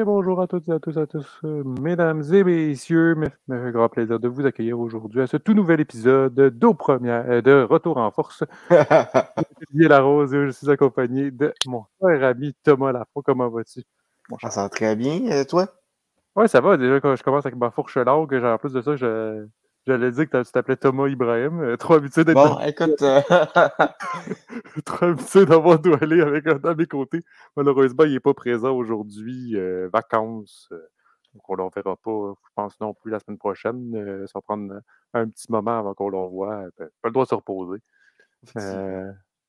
bien bonjour à toutes et à tous, à tous, euh, mesdames et messieurs. Me me fait grand plaisir de vous accueillir aujourd'hui à ce tout nouvel épisode Première, euh, de Retour en Force. Olivier Larose et je suis accompagné de mon cher ami Thomas Lafont. Comment vas-tu? ça va très bien, toi? Ouais, ça va. Déjà, quand je commence avec ma fourche longue, genre, en plus de ça, je- j'allais dire que tu t'appelais Thomas Ibrahim. euh, Trop habitué d'être Bon, écoute, euh, trop habitué d'avoir doualé avec un à mes côtés. Malheureusement, il n'est pas présent aujourd'hui. euh, vacances. donc, on ne le reverra pas, je pense, non plus la semaine prochaine. Ça va prendre un petit moment avant qu'on le revoie. Ben, pas le droit de se reposer.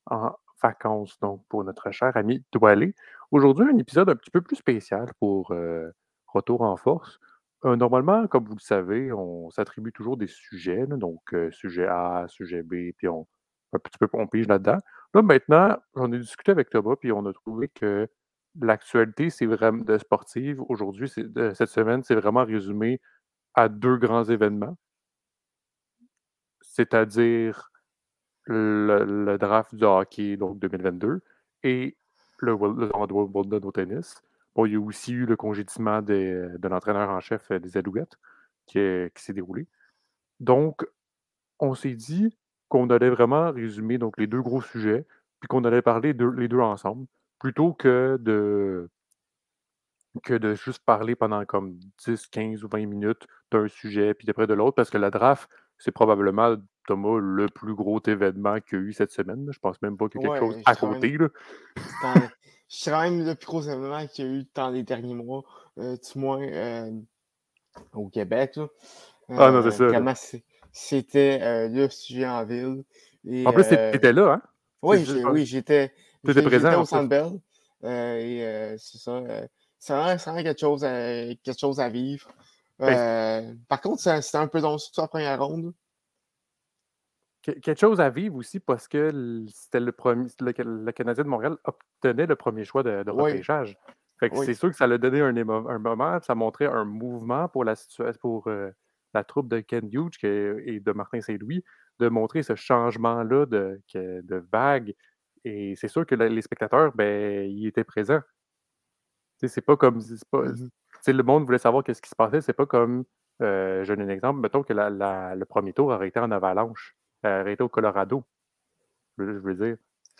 En vacances, donc, pour notre cher ami Doualé. Aujourd'hui, un épisode un petit peu plus spécial pour Retour en force. Euh, normalement, comme vous le savez, on s'attribue toujours des sujets, donc euh, sujet A, sujet B, puis on, un petit peu pige là-dedans. Là, maintenant, j'en ai discuté avec Thomas, puis on a trouvé que l'actualité, c'est vraiment de sportive. Aujourd'hui, de- cette semaine, c'est vraiment résumé à deux grands événements, c'est-à-dire le, draft du hockey, donc 2022, et le, Wil- le Wimbledon au tennis. Bon, il y a aussi eu le congédiement des- de l'entraîneur en chef euh, des Alouettes qui, est- qui s'est déroulé. Donc, on s'est dit qu'on allait vraiment résumer donc, les deux gros sujets, puis qu'on allait parler de, les deux ensemble, plutôt que de, que de juste parler pendant comme 10, 15 ou 20 minutes d'un sujet, puis après de l'autre, parce que la draft, c'est probablement, Thomas, le plus gros événement qu'il y a eu cette semaine. Je pense même pas qu'il y a quelque Ouais, chose à côté. Là. Dans- c'est quand même le plus gros événement qu'il y a eu dans les derniers mois, euh, du moins euh, au Québec. là. Ah non, c'est Euh, ça, c'était le sujet en ville. Et, En plus, t'é- t'étais là, hein? Oui, oui, j'étais présent, au. Centre Bell. et c'est ça. c'est vraiment, quelque, chose à, quelque chose à vivre. Ben, par contre, c'était un peu long, surtout la première ronde. Que- quelque chose à vivre aussi parce que c'était le premier, le, le Canadien de Montréal obtenait le premier choix de, de Oui. repêchage. Fait que Oui. c'est sûr que ça l'a donné un, moment, ça montrait un mouvement pour la situation pour euh, la troupe de Ken Hughes et de Martin Saint-Louis de montrer ce changement-là de, vague. Et c'est sûr que la- les spectateurs, ben, ils étaient présents. C'est pas comme. c'est pas- sais, le monde voulait savoir qu'est-ce qui se passait. C'est pas comme. euh, je donne un exemple. Mettons que la- la- le premier tour aurait été en avalanche, euh, été au Colorado. Je veux, je veux dire.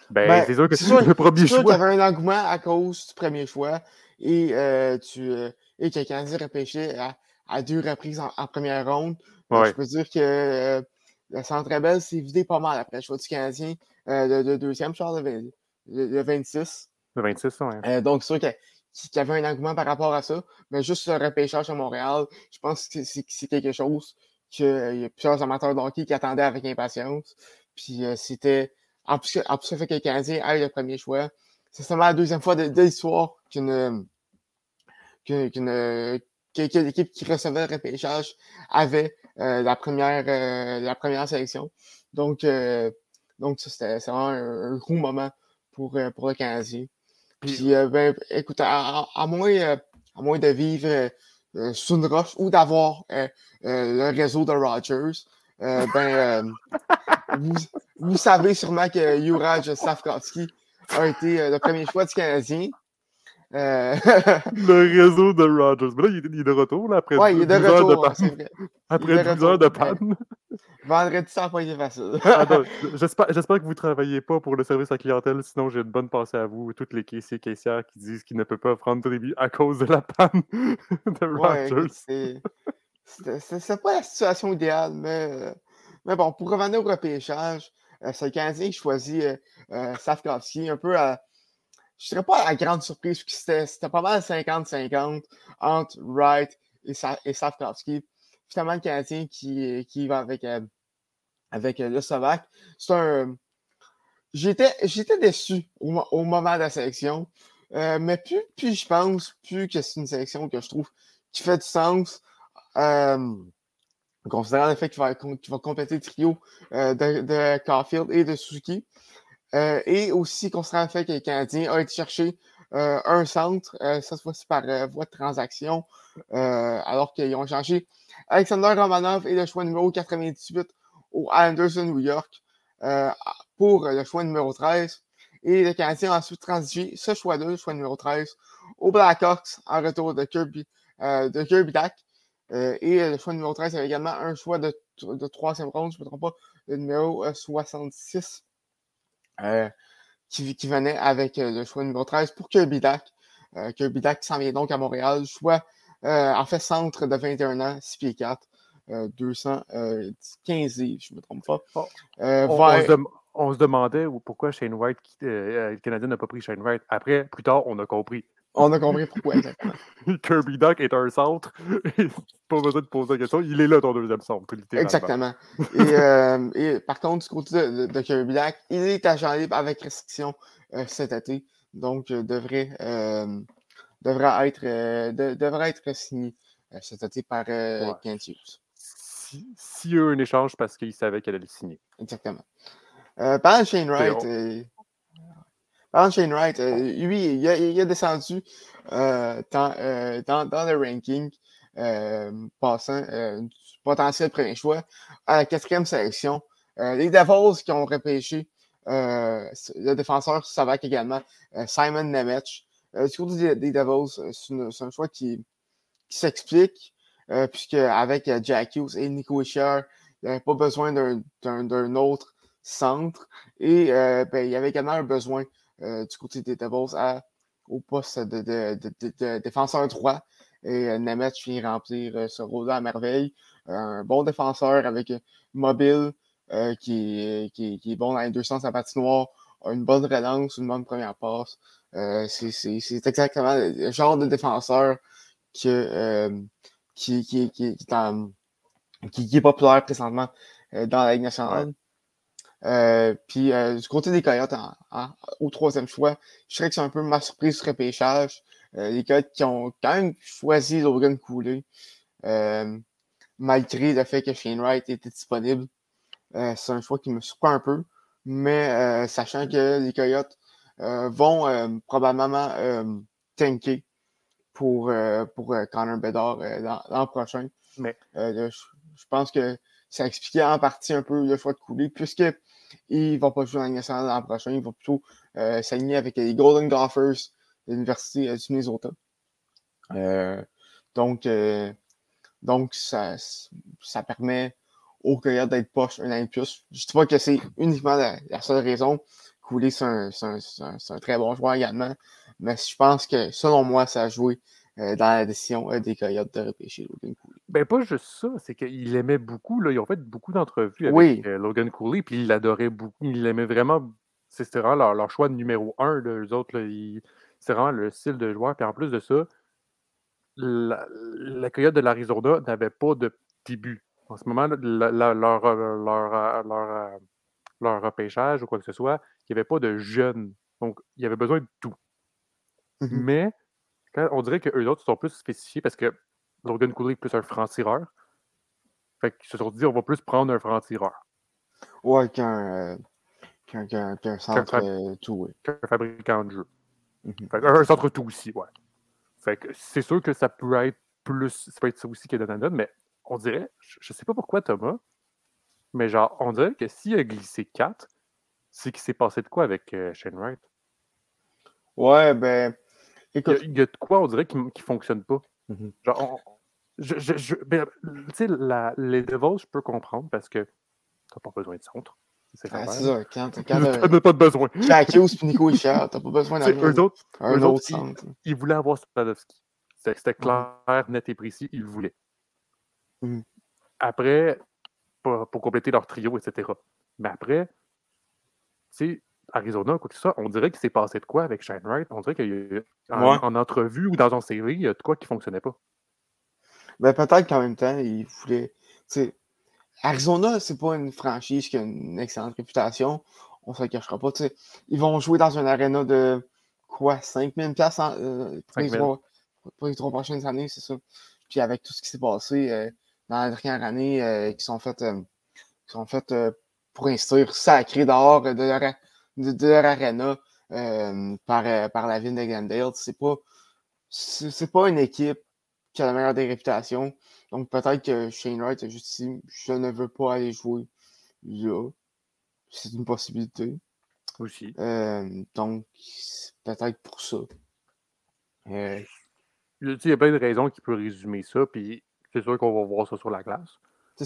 Ben, Ben, c'est sûr que c'est le premier C'est sûr choix. avait un engouement à cause du premier choix et, euh, tu, euh, et que le Canadien repêchait à, à deux reprises en, en première ronde. Ouais. je peux dire que euh, le Centre Bell s'est vidé pas mal après le choix du Canadien de, de deuxième, Charles, le, le- le 26. Le 26, ouais. Euh, donc, c'est sûr que- qu'il y avait un engouement par rapport à ça. Mais juste le repêchage à Montréal, je pense que c'est quelque chose qu'il y a plusieurs amateurs de hockey qui attendaient avec impatience. Puis euh, c'était. En plus, que- en plus, le fait que le Canadien aille le premier choix, c'est seulement la deuxième fois de, de l'histoire qu'une qu'une qu'une- que, que l'équipe qui recevait le repêchage avait euh, la, première, euh, la première sélection. Donc, euh, donc ça, c'était c'est vraiment un, un gros moment pour, euh, pour le Canadien. Puis- euh, ben, écoute, à, moins, euh, à moins de vivre euh, ou d'avoir euh, euh, le réseau de Rogers, euh, ben, euh, vous, vous savez sûrement que Juraj Safkovski a été euh, le premier choix du Canadien. Euh, Le réseau de Rogers. Mais là, il est, de retour là, après ouais, il est de 12 heures de retour, panne. vrai. Après de 12 heures de retour, panne. Vendredi, ça n'a pas été facile. Attends, j'espère, j'espère que vous ne travaillez pas pour le service à clientèle, sinon j'ai une bonne pensée à vous, toutes les caissiers et caissières qui disent qu'ils ne peuvent pas prendre de débit à cause de la panne de Rogers. c'est c'était- c'est c'est pas la situation idéale, mais, euh, mais bon, pour revenir au repêchage, euh, c'est le Canadien qui choisit euh, Safkovski un peu à. Je dirais pas à grande surprise, que c'était pas mal 50-50 entre Wright et, Sa et. Finalement, le Canadien qui, qui va avec, euh, avec euh, le Slovaque. C'est un. J'étais déçu au, mo- au moment de la sélection. Euh, mais plus, plus je pense, plus que c'est une sélection que je trouve qui fait du sens. Considérant le fait qu'il va, qu'il va compléter le trio de, de Caulfield et de Suzuki. Euh, et aussi considérant le fait que les Canadiens ont été chercher euh, un centre, euh, cette fois-ci par euh, voie de transaction, alors qu'ils ont changé Alexander Romanov et le choix numéro 98 au Islanders de New York pour le choix numéro 13. Et les Canadiens ont ensuite transigé ce choix-là, le choix numéro 13, aux Blackhawks en retour de Kirby, de Kirby Dak. et le choix numéro 13 avait également un choix de, de troisième ronde, je ne me trompe pas, le numéro 66, qui, qui, venait avec le choix numéro 13 pour Kirby Dak. Kirby Dak s'en vient donc à Montréal, choix en fait centre de 21 ans, 6 pieds 4. 215 livres, je ne me trompe pas. Oh. on, on, se demandait pourquoi Shane White, le Canadien n'a pas pris Shane White. Après, plus tard, on a compris. On a compris pourquoi exactement. Kirby Duck est un centre. pas besoin de poser la question. Il est là, ton deuxième centre, littéralement. Exactement. et, euh, et, par contre, du côté de, Kirby Duck, il est agent libre avec restriction euh, cet été. Donc, euh, devrait, être, être signé cet été par ouais. Kent Hughes. S'il si y a eu un échange parce qu'il savait qu'elle allait le signer. Exactement. par Shane Wright, Shane Wright, euh, lui, il a, descendu euh, euh, dans, le ranking, passant du potentiel premier choix à la quatrième sélection. les Devils qui ont repêché le défenseur Savak également, Simon Nemec. du côté des, Devils, c'est un choix qui, s'explique, puisque avec Jack Hughes et Nico Isher, il n'y avait pas besoin d'un autre centre. Et ben, il y avait également un besoin euh, du côté des Devils au poste de, défenseur droit. Et euh, Nemeth vient remplir euh, ce rôle-là à merveille. Un bon défenseur avec mobile qui, qui, qui, est bon dans les deux sens à patinoire, une bonne relance, une bonne première passe. c'est exactement le genre de défenseur que, qui, qui, qui, qui, est populaire présentement dans la Ligue nationale. Euh, puis euh, du côté des Coyotes, au troisième choix, je dirais que c'est un peu ma surprise du repêchage. Euh, les Coyotes qui ont quand même choisi Logan Cooley, malgré le fait que Shane Wright était disponible. c'est un choix qui me surprend un peu, mais sachant que les Coyotes vont probablement tanker pour, pour Connor Bedard l'an prochain. Mais je, je pense que ça expliquait en partie un peu le choix de couler, puisque il ne va pas jouer dans nationale l'an prochain. Il va plutôt euh, avec les Golden Gophers de l'Université euh, du Minnesota. Euh, donc, donc ça, ça permet aux Coyotes d'être poche un an de plus. Je ne dis pas que c'est uniquement la, seule raison. Couler, c'est un, un, très bon joueur également. Mais je pense que, selon moi, ça a joué dans la décision des Coyotes de repêcher Logan Cooley. Ben, pas juste ça, c'est qu'il aimait beaucoup. Là, ils ont fait beaucoup d'entrevues avec Logan Cooley, puis il l'adorait beaucoup. Il l'aimait vraiment. C'était vraiment leur, choix numéro un. Là, eux autres, c'est vraiment le style de joueur. Puis en plus de ça, la, la Coyote de l'Arizona n'avait pas de début. En ce moment, leur, leur, leur, repêchage ou quoi que ce soit, il n'y avait pas de jeunes. Donc, il y avait besoin de tout. Mmh Mais on dirait qu'eux autres sont plus spécifiés parce que Logan Cooley plus un franc-tireur. Fait qu'ils se sont dit, on va plus prendre un franc-tireur. Ouais, qu'un qu'un qu centre euh, tout, oui. Qu'un fabricant de jeu. Mm-hmm. un centre tout aussi, ouais. Fait que c'est sûr que ça peut être plus, ça peut être ça aussi que Donovan, mais on dirait, je, sais pas pourquoi Thomas, mais genre, on dirait que s'il a glissé 4, c'est qu'il s'est passé de quoi avec euh, Shane Wright? Ouais, ben. Écoute... Il, y a, de quoi, on dirait, qui ne fonctionne pas. Mm-hmm. Genre, je, je, ben, tu sais, les Devils, je peux comprendre parce que tu n'as pas besoin de centre. C'est ah, ça, quand, quand n'as pas de besoin. Jack Hughes et Nico Richard, t'as pas besoin eux autres, un eux autre autres, centre. Ils, voulaient avoir Spadowski. C'était clair, net et précis, ils le voulaient. Mm. Après, pour, pour, compléter leur trio, etc. Mais après, tu sais, Arizona, quoi que ce soit, on dirait qu'il s'est passé de quoi avec Shane Wright? On dirait qu'il y a en, en, entrevue ou dans son CV, il y a de quoi qui ne fonctionnait pas. Ben, peut-être qu'en même temps, il voulait. sais, Arizona, c'est pas une franchise qui a une excellente réputation. On se le cachera pas. Ils vont jouer dans une arena de quoi 5000 places euh, pour, les trois, pour, les trois, prochaines années, c'est ça. Puis avec tout ce qui s'est passé euh, dans la dernière année, euh, qui sont faites, qui sont faites pour instruire sacré dehors de leur, de, leur arena par, par la ville de Glendale. C'est pas, c'est pas une équipe qui a la meilleure des réputations. Donc peut-être que Shane Wright a juste dit je ne veux pas aller jouer là. C'est une possibilité. Aussi. Euh, donc, peut-être pour ça. Euh, Il y a plein de raisons qui peuvent résumer ça, puis c'est sûr qu'on va voir ça sur la glace.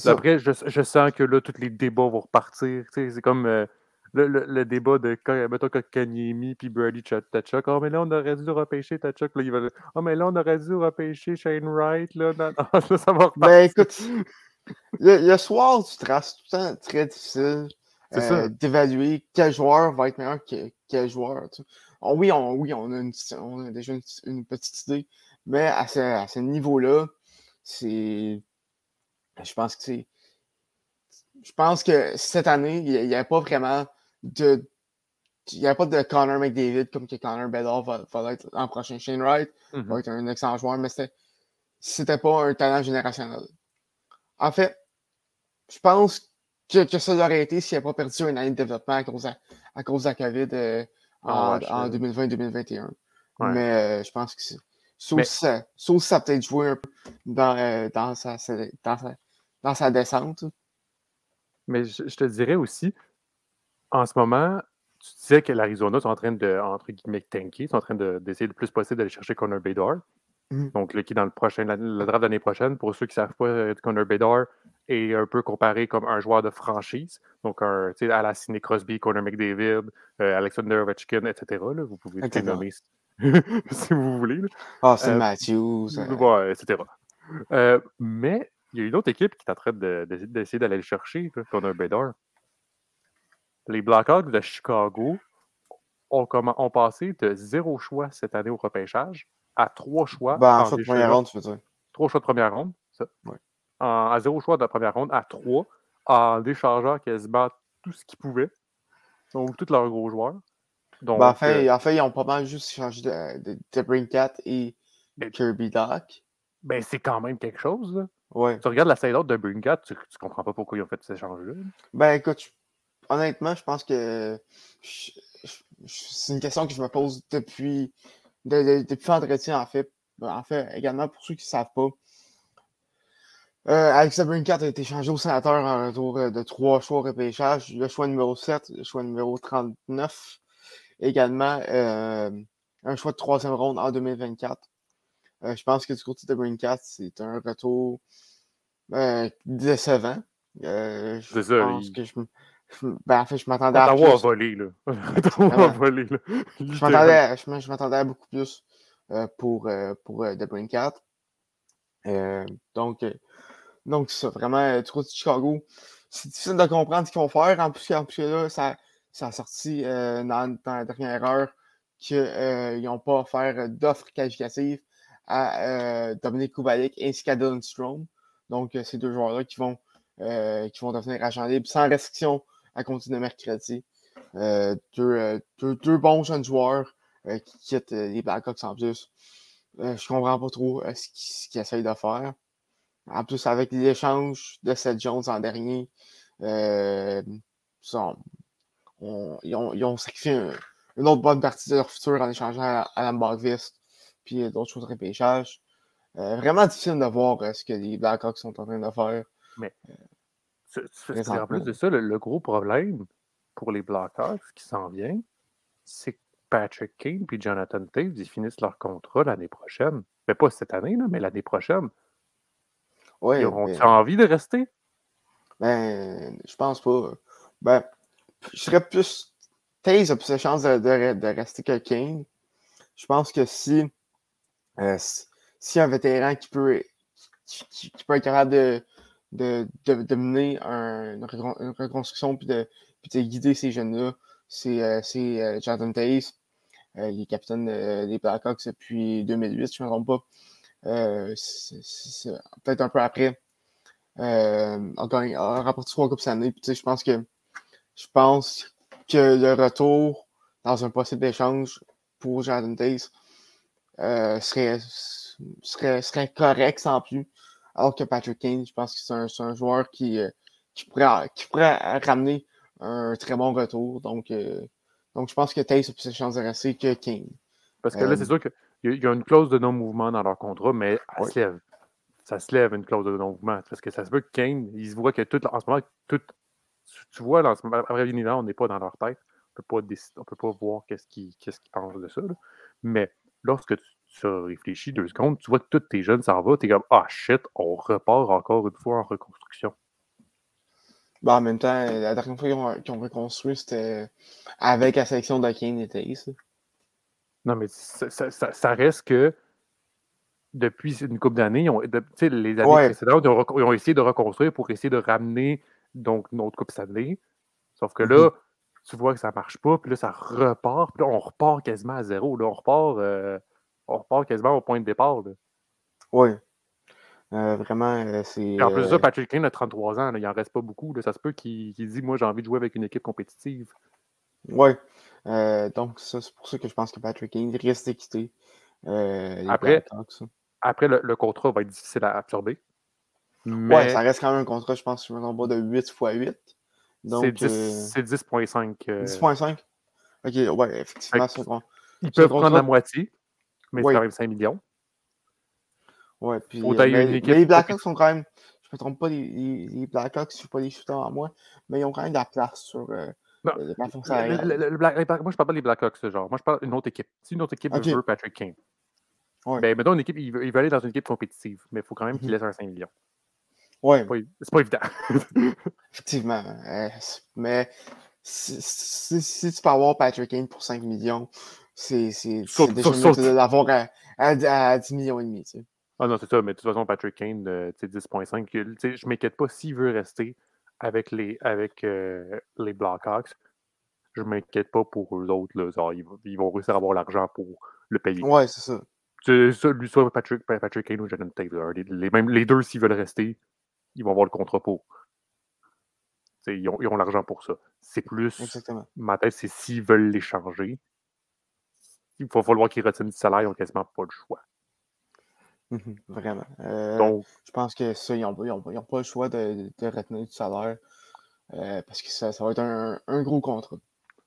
Après, je, je sens que là, tous les débats vont repartir. C'est comme euh, le, le- le débat de mettons, Kanyemi puis Brady Tachuk. Oh, mais là, on aurait dû repêcher Tachuk. Là, il va Oh, mais là, on aurait dû repêcher Shane Wright. Là, Non, non, là, ça va. Ben écoute, le, le soir du trace, tout le temps très difficile C'est euh, ça. d'évaluer quel joueur va être meilleur que quel joueur. tu sais. Oh, oui, on, oui, on a, une, on a déjà une, une petite idée, mais à ce, à ce niveau-là, c'est. Je pense que c'est. Je pense que cette année, il n'y avait pas vraiment de. Il n'y avait pas de Connor McDavid comme que Connor Bedard va, va l'être l'an prochain. Shane Wright Mhm. va être un excellent joueur, mais c'était, c'était pas un talent générationnel. En fait, je pense que, que ça l'aurait été s'il n'avait pas perdu une année de développement à cause de, à cause de la COVID euh, en, Ah, en je- 2020-2021. Ouais. Mais euh, je pense que c'est. Sauf, Mais- si ça, sauf si ça a peut-être joué un peu dans, euh, dans, sa, sa- dans, sa, dans sa descente. Mais je, je te dirais aussi, en ce moment, tu disais que l'Arizona sont en train de, entre guillemets, tanker, ils sont en train de- d'essayer le plus possible d'aller chercher Connor Bedard. Mhm. Donc, là, qui dans le prochain, la- le draft l'année prochaine, pour ceux qui ne savent pas, euh, Connor Bedard est un peu comparé comme un joueur de franchise. Donc, un, tu sais, à la Sidney Crosby, Connor McDavid, euh, Alexander Ovechkin, etc. là. vous pouvez les nommer si, vous voulez. Ah, c'est Euh, Matthews. euh, Ouais, etc. Euh, mais il y a une autre équipe qui est en train de- de- d'essayer d'aller le chercher, Connor Bedard. Les Blackhawks de Chicago ont, passé de zéro choix cette année au repêchage à trois choix. ben, en déchangeant- première ronde, tu veux dire. Trois choix de première ronde, ça. En- à zéro choix de première ronde à trois, en déchargeant quasiment tout ce qu'ils pouvaient. Donc, tous leurs gros joueurs. Donc, Ben, en, fait, euh, en fait, ils ont pas mal juste changé de, de, de Brinkat et Mais- Kirby Doc. ben, c'est quand même quelque chose. là. Ouais. Tu regardes la side de Brinkat, tu, tu comprends pas pourquoi ils ont fait cet échange-là. Ben écoute, honnêtement, je pense que c'est une question que je me pose depuis, de- de- depuis l'entretien, en fait. En fait, également, pour ceux qui ne savent pas, euh, Alex Brinkat a été changé au sénateur en retour euh, de trois choix au repêchage. Le choix numéro 7, le choix numéro 39. Également, euh, un choix de troisième ronde en 2024. Euh, je pense que du côté de Brinkat, c'est un retour décevant. Je pense il- que je, ben, en fait, je m'attendais à Ottawa a plus. volé, là. Ottawa a Vraiment. volé, là. Je m'attendais, je m'attendais à beaucoup plus euh, pour, euh, pour euh, The Brinkat. Euh, donc, euh, donc c'est ça, vraiment, du côté de Chicago, c'est difficile de comprendre ce qu'ils vont faire. En plus, en plus là, ça, ça a sorti dans, dans la dernière heure qu'ils n'ont pas offert d'offres qualificatives à Dominique Kubalik ainsi qu'à Dylan Strom. Donc, ces deux joueurs-là qui vont, qui vont devenir agents libres sans restriction à compter de mercredi. Euh, deux, euh, deux, deux bons jeunes joueurs euh, qui quittent les Blackhawks en plus. Je comprends pas trop ce qu'ils essayent de faire. En plus, avec l'échange de Seth Jones en dernier, on- ils, ont, ils ont sacrifié un- une autre bonne partie de leur futur en échangeant à Alan Bogvist puis d'autres choses de repêchage. Euh, vraiment difficile de voir euh, ce que les Blackhawks sont en train de faire. C'est- c'est- En plus de ça, le, le gros problème pour les Blackhawks qui s'en vient, c'est que Patrick Kane et Jonathan Taves, ils finissent leur contrat l'année prochaine. Mais pas cette année, là, mais l'année prochaine. Ouais, Ils auront mais- envie de rester? Ben, je pense pas. Ben, je serais plus. Taze a plus de chances de, de- de rester que Kane. Je pense que si. euh, si, si un vétéran qui peut, qui, qui- qui peut être capable de, de, de, mener un- une, recon- une reconstruction puis de, puis de guider ces jeunes-là, c'est euh, euh, Jonathan Taze. Euh, il est capitaine des Blackhawks depuis 2008, si je ne me trompe pas. Euh, Peut-être un peu après. Gagné- a remporté trois coupes cette année. Je pense que je pense que le retour dans un possible échange pour Jonathan euh, serait, serait, serait correct sans plus. Alors que Patrick Kane, je pense que c'est un, joueur qui, euh, qui, pourrait, qui pourrait ramener un très bon retour. Donc, euh, donc je pense que Taze a plus de chances de rester que Kane. Parce que là, Euh, c'est sûr qu'il y, a- une clause de non-mouvement dans leur contrat, mais elle Ouais. se lève. Ça se lève, une clause de non-mouvement. Parce que ça se peut que Kane, il se voit que tout, en ce moment, tout, tu, vois, là, en ce moment, après Vinila, on n'est pas dans leur tête. On on peut pas voir qu'est-ce qu'ils qu'ils pensent de ça. là. Mais lorsque tu, tu as réfléchi deux secondes, tu vois que tous tes jeunes s'en vont, tu es comme Ah shit, on repart encore une fois en reconstruction. Bah, en même temps, la dernière fois qu'ils ont, reconstruit, c'était avec la sélection de Kane et Taze. Non, mais ça, reste que depuis une couple d'années, les années précédentes, ils ont, essayé de reconstruire pour essayer de ramener donc notre Coupe Stanley. Sauf que là, mhm. tu vois que ça ne marche pas, puis là, ça repart, puis là, on repart quasiment à zéro. Là, on repart, euh, on repart quasiment au point de départ. Oui. Euh, vraiment, euh, c'est. En plus de ça, Patrick Kane a 33 ans, il en reste pas beaucoup. ça se peut qu'il dise Moi, j'ai envie de jouer avec une équipe compétitive. Oui. donc, ça, c'est pour ça que je pense que Patrick Kane risque de quitter. après, après le, contrat va être difficile à absorber. Mais... Ouais, ça reste quand même un contrat, je pense, je me trompe de 8 x 8. C'est 10,5. 10,5. Ok, ouais, effectivement. Ils peuvent prendre la moitié, mais c'est quand même 5 millions. Ouais, puis. Euh, mais, les Blackhawks sont quand même. Je me trompe pas, les, les, Blackhawks, je ne suis pas les shooters en moi, mais ils ont quand même de la place sur euh, le moi, je parle pas des Blackhawks, ce genre. Moi, je parle d'une autre équipe. Si une autre équipe veut Patrick King, ouais. ben, mettons une équipe, il veut, il veut, aller dans une équipe compétitive, mais il faut quand même qu'il mhm. laisse un 5 millions. Ouais. C'est pas, évident. Effectivement. Euh, mais si, si, tu peux avoir Patrick Kane pour 5 millions, c'est déjà de l'avoir à, à, 10 millions et demi. Tu sais. Ah non, c'est ça, mais de toute façon, Patrick Kane, euh, 10.5, je ne m'inquiète pas s'il veut rester avec les, avec, euh, les Blackhawks. Je ne m'inquiète pas pour eux autres. Là, ils, vont réussir à avoir l'argent pour le payer. Ouais, c'est ça. ça. Lui, soit Patrick, Patrick Kane ou Jonathan Taylor. Les, même, les deux, s'ils veulent rester, ils vont avoir le contrat pour. Ils ont, ils ont l'argent pour ça. C'est plus. Exactement. Ma tête, c'est s'ils veulent l'échanger, il va falloir qu'ils retiennent du salaire, ils n'ont quasiment pas le choix. Mhm, vraiment. Euh, Donc, je pense que ça, ils n'ont pas le choix de, de, retenir du salaire euh, parce que ça, ça, va être un, un gros contrat.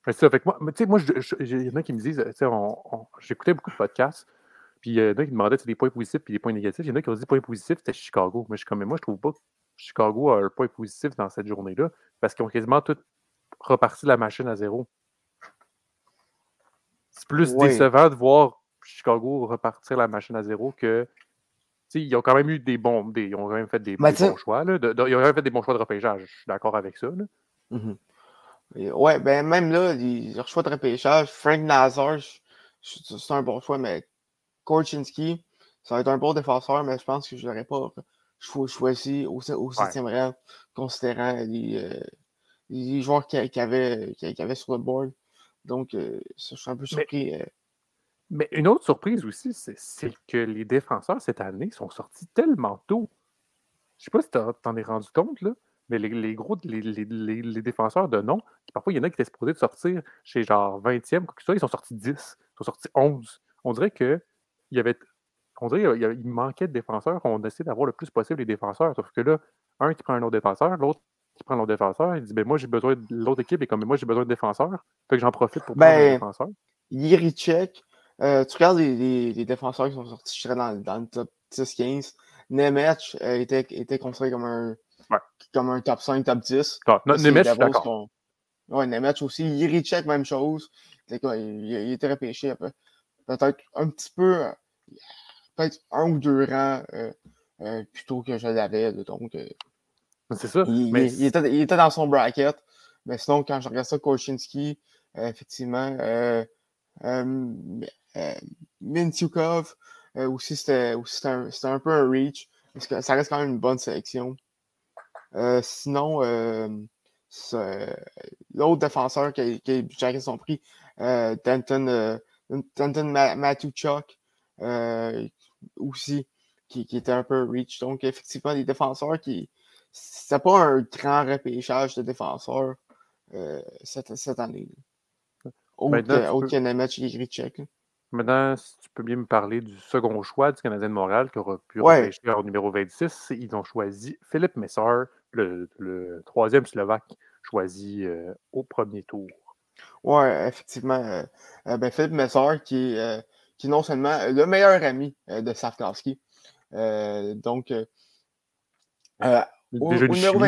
C'est ça. Fait moi, moi il y en a qui me disent, j'écoutais beaucoup de podcasts, puis il y en a qui demandaient des points positifs et des points négatifs. Il y en a qui ont dit points positifs, c'était Chicago. Mais je suis comme, mais moi, je trouve pas que Chicago a un point positif dans cette journée-là parce qu'ils ont quasiment tout reparti la machine à zéro. C'est plus décevant de voir Chicago repartir la machine à zéro que ils ont quand même eu des bons. Des, ils ont quand même fait des, ben, bons choix. Là, ils ont quand même fait des bons choix de repêchage. Je suis d'accord avec ça. Là. Mm Ouais, ben même là, leur choix de repêchage, Frank Nazar, c'est un bon choix, mais Korchinski, ça va être un bon défenseur, mais je pense que je l'aurais pas choisi au, au septième rang, considérant les, euh, les joueurs qu'il y, avait sur le board. Donc, euh, je suis un peu surpris. Euh, mais une autre surprise aussi, c'est que les défenseurs cette année sont sortis tellement tôt. Je sais pas si tu t'en es rendu compte, là, mais les, gros, les, défenseurs de nom, parfois il y en a qui étaient supposés de sortir chez genre 20e, quoi que ce soit, ils sont sortis 10, ils sont sortis 11. On dirait que il y avait. On dirait qu'il manquait de défenseurs. On essaie d'avoir le plus possible les défenseurs. Sauf que là, un qui prend un autre défenseur, l'autre qui prend l'autre défenseur, il dit ben moi j'ai besoin de l'autre équipe et comme moi j'ai besoin de défenseurs. Fait que j'en profite pour prendre un ben, défenseur. Yirichek, euh, tu regardes les, les, défenseurs qui sont sortis, je dans, dans le top 10-15. Nemec euh, était, était considéré comme un, comme un top 5, top 10. Ah, Nemec, d'accord. Ouais, Nemec aussi. Yirichek, même chose. Il, il, était repêché peut-être un petit peu, euh, peut-être un ou deux rangs plutôt que je l'avais. Donc, c'est ça. Il, mais... il, était, il, était, dans son bracket. Mais sinon, quand je regarde ça, Kochinski, effectivement, euh, Mintukov, euh, aussi, c'était un, un, peu un reach. Parce que ça reste quand même une bonne sélection. Euh, sinon, l'autre défenseur qui a, qui a son prix, Danton, Danton Matuchuk, aussi, qui, qui, était un peu reach. Donc, effectivement, des défenseurs qui. C'était pas un grand repêchage de défenseurs cette, cette année. Autre, qu'un match Maintenant, si tu peux bien me parler du second choix du Canadien de Montréal qui aura pu ouais. repêcher au numéro 26, ils ont choisi Philippe Messar, le, troisième Slovaque choisi euh, au premier tour. Oui, effectivement. Euh, euh, ben, Philippe Messar, qui est, qui non seulement le meilleur ami de Safkowski. donc, au, numéro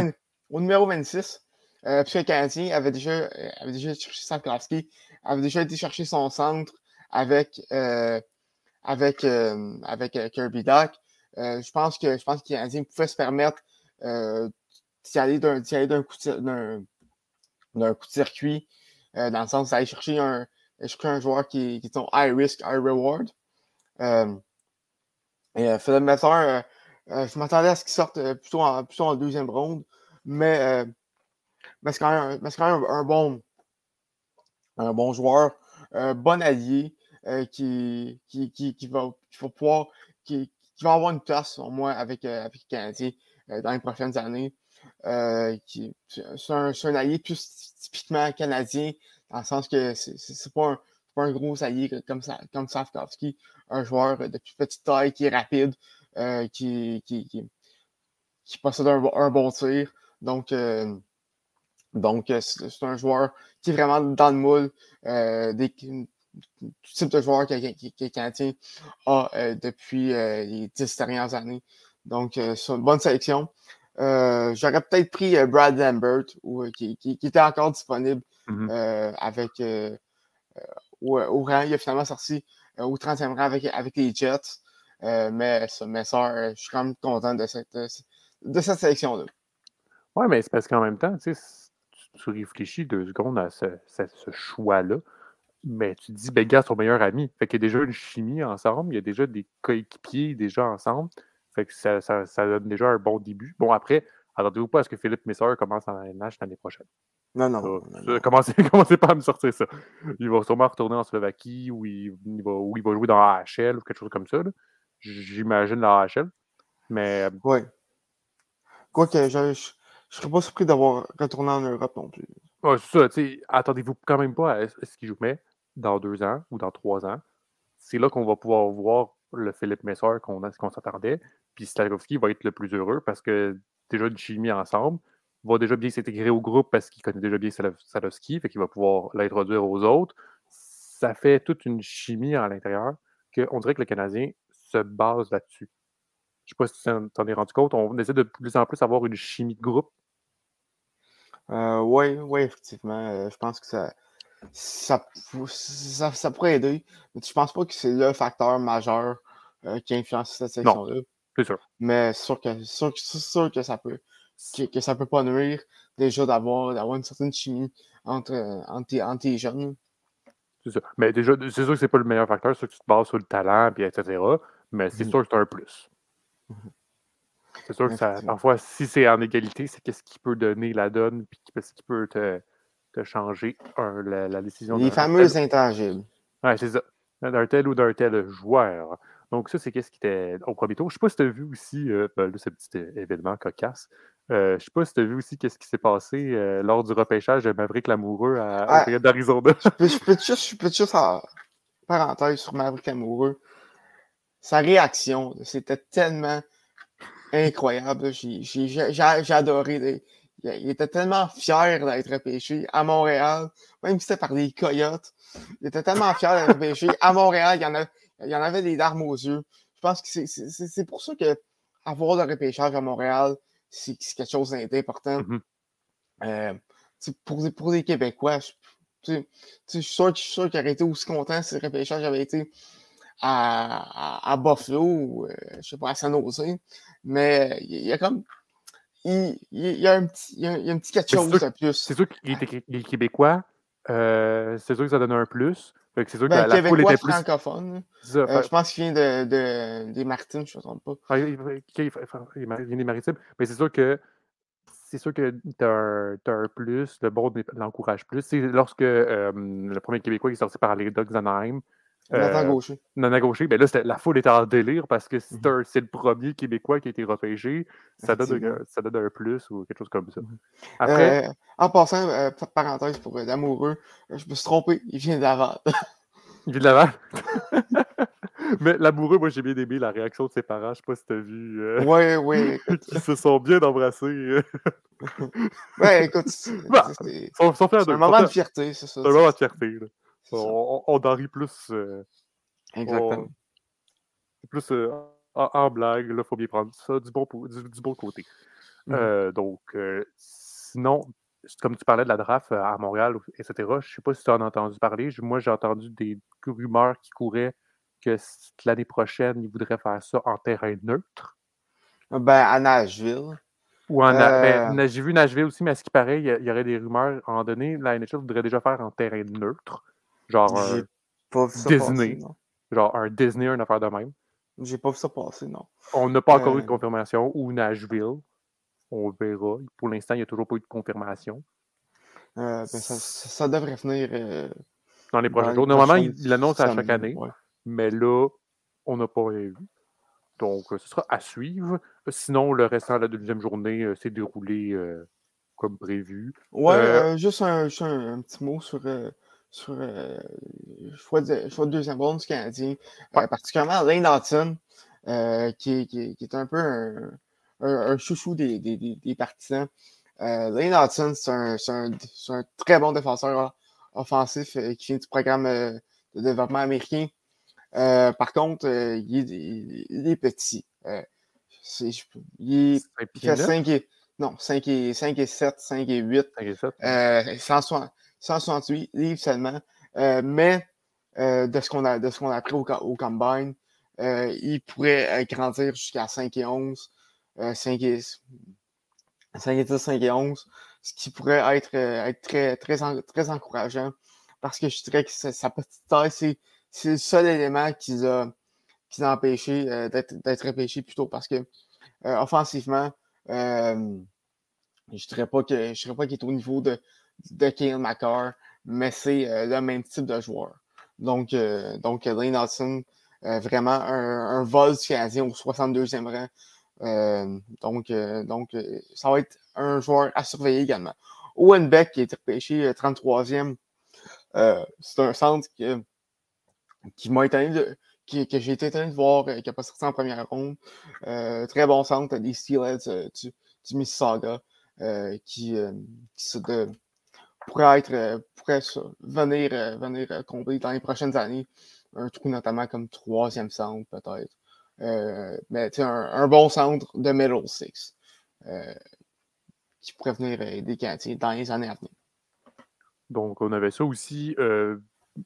au, numéro 26, puisque le Canadien avait déjà, avait déjà cherché Safkowski, avait déjà été chercher son centre avec, euh, avec, avec Kirby Doc, je pense que je pense que les Canadiens pouvaient se permettre d'y aller d'un coup, d'un coup de circuit, dans le sens d'aller chercher un, un joueur qui, qui est high risk, high reward. et Philippe Messer, je m'attendais à ce qu'il sorte plutôt en, plutôt en deuxième ronde, mais, mais c'est quand même, un, bon, joueur, un bon allié qui, va, pouvoir, qui, va avoir une place au moins avec, avec les Canadiens dans les prochaines années. c'est un, allié plus typiquement canadien, dans le sens que c'est un, pas un gros allié comme, ça, comme Safkowski, un joueur de plus petite taille qui est rapide, euh, qui, qui, qui, possède un, bon tir. Donc, euh, donc euh, c'est un joueur qui est vraiment dans le moule des type de joueur que, que, Canadien a depuis les dix dernières années. Donc, c'est une bonne sélection. J'aurais peut-être pris Brad Lambert, ou, qui, qui, était encore disponible mm-hmm. avec au, au, rang. Il a finalement sorti au 30e rang avec, avec les Jets. Euh, mais ça, mais ça, je suis quand même content de cette, de cette sélection-là. Oui, mais c'est parce qu'en même temps, tu, tu réfléchis deux secondes à ce, ce choix-là, mais tu te dis, ben, gars, son meilleur ami. Fait qu'il y a déjà une chimie ensemble, il y a déjà des coéquipiers déjà ensemble. Fait que ça, ça, ça, donne déjà un bon début. Bon, après, attendez-vous pas à ce que Philippe Messer commence en NH l'année prochaine. Non, non. non, non. Commencez, commencez, pas à me sortir ça. Il va sûrement retourner en Slovaquie ou il, va, ou il va jouer dans AHL ou quelque chose comme ça. Là j'imagine la HL. Mais. Euh, oui. Quoique, je ne serais pas surpris d'avoir retourné en Europe non plus. Ouais, c'est ça. Attendez-vous quand même pas à ce qu'il joue, mais dans deux ans ou dans trois ans, c'est là qu'on va pouvoir voir le Philippe Messer qu'on s'attendait. Puis Slavkovski va être le plus heureux parce que déjà une chimie ensemble, va déjà bien s'intégrer au groupe parce qu'il connaît déjà bien Slavkovski, fait qu'il va pouvoir l'introduire aux autres. Ça fait toute une chimie à l'intérieur qu'on dirait que le Canadien se base là-dessus. Je ne sais pas si tu t'en es rendu compte. On essaie de plus en plus avoir une chimie de groupe. oui, euh, oui, effectivement. Euh, je pense que ça, ça, ça, pourrait aider. Mais je pense pas que c'est le facteur majeur euh, qui influence cette section-là. C'est sûr. Mais c'est sûr que, sûr, sûr que ça peut que, ça peut pas nuire déjà d'avoir une certaine chimie entre, entre, entre les jeunes. C'est ça. Mais déjà, c'est sûr que c'est pas le meilleur facteur, c'est sûr que tu te bases sur le talent, puis etc mais c'est mmh sûr que c'est un plus. Mmh c'est sûr que ça, parfois, si c'est en égalité, c'est qu'est-ce qui peut donner la donne, puis qu'est-ce qui peut te, te changer la, décision. Les fameux intangibles. Oui, c'est ça. D'un tel ou d'un tel joueur. Donc, ça, c'est qu'est-ce qui était au premier tour. Je ne sais pas si tu as vu aussi euh, ben, ce petit euh, événement cocasse. Euh, je ne sais pas si tu as vu aussi qu'est-ce qui s'est passé lors du repêchage de Maverick Lamoureux à, ah, d'Arizona. Je peux, je peux juste, je peux juste en parenthèse sur Maverick Lamoureux sa réaction, c'était tellement incroyable. J'ai adoré. Il était tellement fier d'être repêché à Montréal, même si c'était par des coyotes. Il était tellement fier d'être repêché à Montréal, il y, en a, il y en avait des larmes aux yeux. Je pense que c'est pour ça que avoir le repêchage à Montréal, c'est quelque chose d'important. Mm-hmm. euh, pour, pour les Québécois, je, suis sûr, sûr qu'ils auraient été aussi contents si le repêchage avait été à, à, Buffalo ou, euh, je sais pas, à San Jose. Mais il y a comme. Il, y a un petit, il y a, un petit quelque chose de plus. C'est sûr qu'il est Québécois. Euh, c'est sûr que ça donne un plus. C'est sûr que ben, la, était plus. francophone. Euh, je pense qu'il vient de, de, des Maritimes, je ne me trompe pas. Ah, il, vient des Maritimes. Mais c'est sûr que c'est sûr que tu as, un plus, le board l'encourage plus. C'est lorsque le premier Québécois est sorti par les Dogs Anaheim, Nathan euh, Gaucher. Nathan Gaucher, ben là, la foule était en délire parce que mhm. c'est le premier Québécois qui a été repêché. Ça donne, ça donne un plus ou quelque chose comme ça. Mhm. Après... Euh, en passant, euh, parenthèse pour l'amoureux, je me suis trompé, il vient de Laval. il vient de Laval? Mais l'amoureux, moi, j'ai bien aimé la réaction de ses parents. Je sais pas si tu as vu. Oui, oui. Ils se sont bien embrassés. ouais, écoute. C'est un moment de fierté, c'est ça. C'est un moment de fierté. Là. On, on, en rit plus. Euh, Exactement. plus euh, en, blague, il faut bien prendre ça du bon, du, bon côté. Mmh euh, donc, sinon, comme tu parlais de la draft à Montréal, etc., je ne sais pas si tu en as entendu parler. Moi, j'ai entendu des rumeurs qui couraient que l'année prochaine, ils voudraient faire ça en terrain neutre. Ben, à Nashville. Ou en ben, euh... J'ai vu Nashville aussi, mais à ce qui paraît, il y, aurait des rumeurs. À un moment donné, la NHL voudrait déjà faire en terrain neutre. Genre un Disney. genre un Disney, une affaire de même. J'ai pas vu ça passer, non. On n'a pas encore eu de euh. confirmation. Ou Nashville. On verra. Pour l'instant, il n'y a toujours pas eu de confirmation. Euh, ben, ça, devrait venir. Euh, dans les prochains jours. Normalement, il l'annonce à chaque année. Mais là, on n'a pas rien vu. Donc, ce sera à suivre. Sinon, le restant de la deuxième journée s'est déroulé comme prévu. Ouais, juste, un, petit mot sur, sur le choix, de, choix de deuxième ronde du Canadien. particulièrement Lane Hudson, qui, qui, qui, est un peu un, un, chouchou des, des, des partisans. Euh, Lane Hudson, c'est un, un, un, très bon défenseur offensif euh, qui vient du programme euh, de développement américain. Euh, par contre, euh, il est, il, est, petit. il, fait 5 et, non, 5 et, 5 et 7, 5 et 8. 5 et 7. 168 livres seulement. mais de ce qu'on a, de ce qu'on a appris au, Combine, il pourrait grandir jusqu'à 5 et 11. 5 et 5 et 10, 5 et 11, ce qui pourrait être, euh, être très, très, très encourageant parce que je dirais que sa petite taille, c'est, le seul élément qui a, qui a empêché euh, d'être, repêché plus tôt parce que euh, offensivement, euh, je je dirais pas qu'il est au niveau de, de Kale mais c'est le même type de joueur. Donc, donc Lane Hudson, vraiment un, vol du Canadien au 62e rang. Euh, donc, euh, donc euh, ça va être un joueur à surveiller également. Owen Beck, qui été repêché 33e, c'est un centre qui m'a étonné de, que j'ai été étonné de voir qui n'a pas sorti en première ronde. très bon centre des Steelheads du, Mississauga qui, qui pourrait être pourrait venir, venir combler dans les prochaines années un trou notamment comme troisième centre peut-être. Euh, mais un, un, bon centre de middle six euh, qui pourrait venir aider dans les années à venir. Donc, on avait ça aussi. Euh,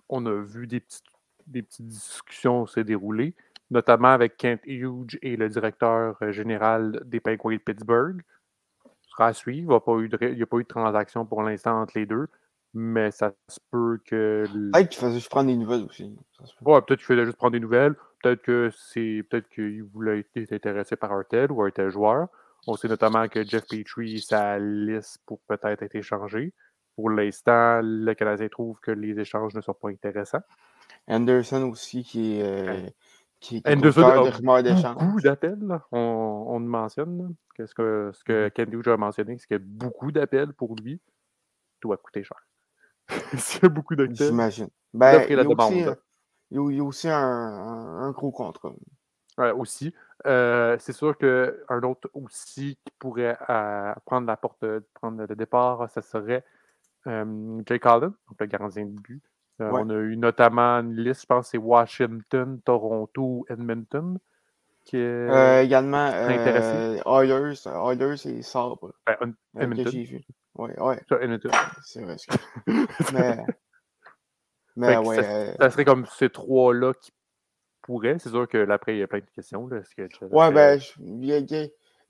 on a vu des petites, des petites discussions se dérouler, notamment avec Kent Hughes et le directeur général des Penguins de Pittsburgh. À suivre. Il n'y a, pas eu de transaction pour l'instant entre les deux, mais ça se peut que. Peut-être qu'il faisait juste prendre des nouvelles aussi. Ouais, peut-être qu'il faisait juste prendre des nouvelles. Peut-être que c'est peut-être qu'il voulait être intéressé par un tel ou un tel joueur. On sait notamment que Jeff Petrie sa liste pour peut-être être échangé. Pour l'instant, le Canadien trouve que les échanges ne sont pas intéressants. Anderson aussi qui est, euh, qui, qui Anderson a beaucoup d'appels. On, on le mentionne. Qu'est-ce que, ce que. Ken Hughes a mentionné, c'est qu'il y a beaucoup d'appels pour lui. doit coûter cher. S'il y a beaucoup d'appels. J'imagine. Ben, il, y a aussi un, gros contrat. Ouais, aussi. Euh, c'est sûr qu'un autre aussi qui pourrait euh, prendre la porte, prendre le départ, ce serait euh, Jake Allen, donc le gardien de but. On a eu notamment une liste, je pense, c'est Washington, Toronto, Edmonton. Qui est également intéressé. Oilers, Oilers et Sabre. Ben, Edmonton. j'ai vu. Ouais, ouais. C'est vrai. Mais mais ouais, ça, euh ça, serait comme ces trois-là qui pourraient. C'est sûr que là, après, il y a plein de questions. Là. Que ouais, ben, il y a,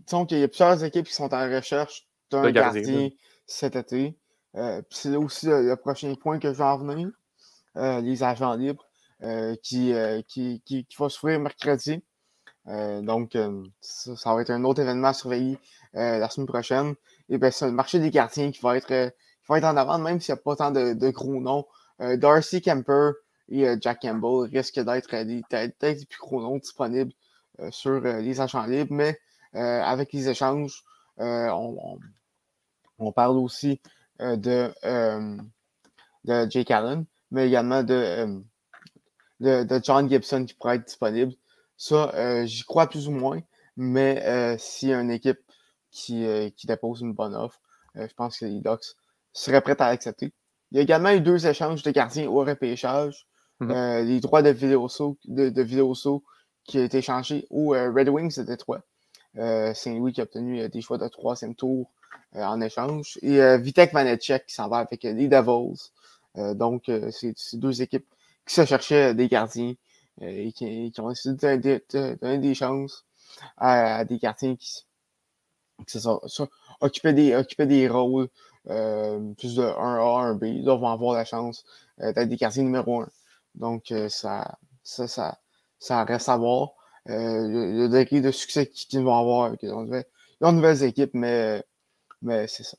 disons qu'il y a plusieurs équipes qui sont en recherche d'un gardien, cet été. Euh, c'est aussi le, prochain point que je vais en venir. Euh, les agents libres euh, qui, euh, qui, qui, qui, va s'ouvrir mercredi. donc, ça, va être un autre événement à surveiller la semaine prochaine. Et ben, c'est le marché des gardiens qui va être, qui va être en avant, même s'il n'y a pas tant de, gros noms. Darcy Kemper et Jack Campbell risquent d'être des, des plus gros noms disponibles sur les agents libres, mais avec les échanges, on, on, parle aussi de, de Jake Allen, mais également de, de, de, John Gibson qui pourrait être disponible. Ça, j'y crois plus ou moins, mais s'il y a une équipe qui, qui dépose une bonne offre, je pense que les Ducks seraient prêts à l'accepter. Il y a également eu deux échanges de gardiens au repêchage. Mhm. Euh, les droits de vidéo de, de qui ont été échangés aux euh, Red Wings de Détroit. Euh, Saint-Louis qui a obtenu des choix de troisième tour en échange. Et Vitek Vanecek qui s'en va avec les Devils. Donc, c'est deux équipes qui se cherchaient des gardiens et qui, ont essayé de, donner des chances à, des gardiens qui, qui des, occupaient des rôles plus de 1A, 1B. Ils vont avoir la chance d'être des gardiens numéro 1. Donc, ça, ça, ça, ça reste à voir. le, degré de succès qu'ils vont avoir avec les nouvelles, équipes, mais, mais c'est ça.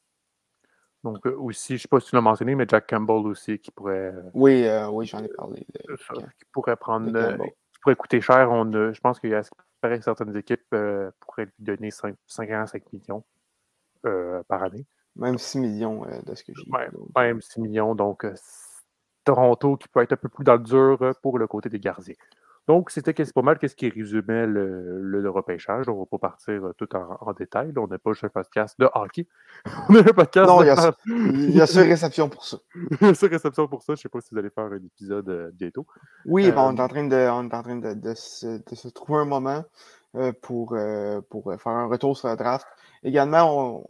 Donc, aussi, je ne sais pas si tu l'as mentionné, mais Jack Campbell aussi qui pourrait. Oui, oui, j'en ai parlé. qui pourrait prendre. qui pourrait coûter cher. On je pense qu'il y a certaines équipes pourraient lui donner 5, 5 à 5 millions par année. Même 6 millions de ce que j'ai ouais, Même 6 millions. Donc, Toronto qui peut être un peu plus dans le dur pour le côté des gardiens. Donc, c'était pas mal qu'est-ce qui résumait le, le, repêchage. On ne va pas partir tout en, détail. on n'est pas juste un podcast de hockey. on est un podcast non, il y a, il y a réception pour ça. il y a réception pour ça. Je ne sais pas si vous allez faire un épisode bientôt. Oui, on est en train de, on est en train de, de, se, de se, trouver un moment pour, pour faire un retour sur la draft. Également, on,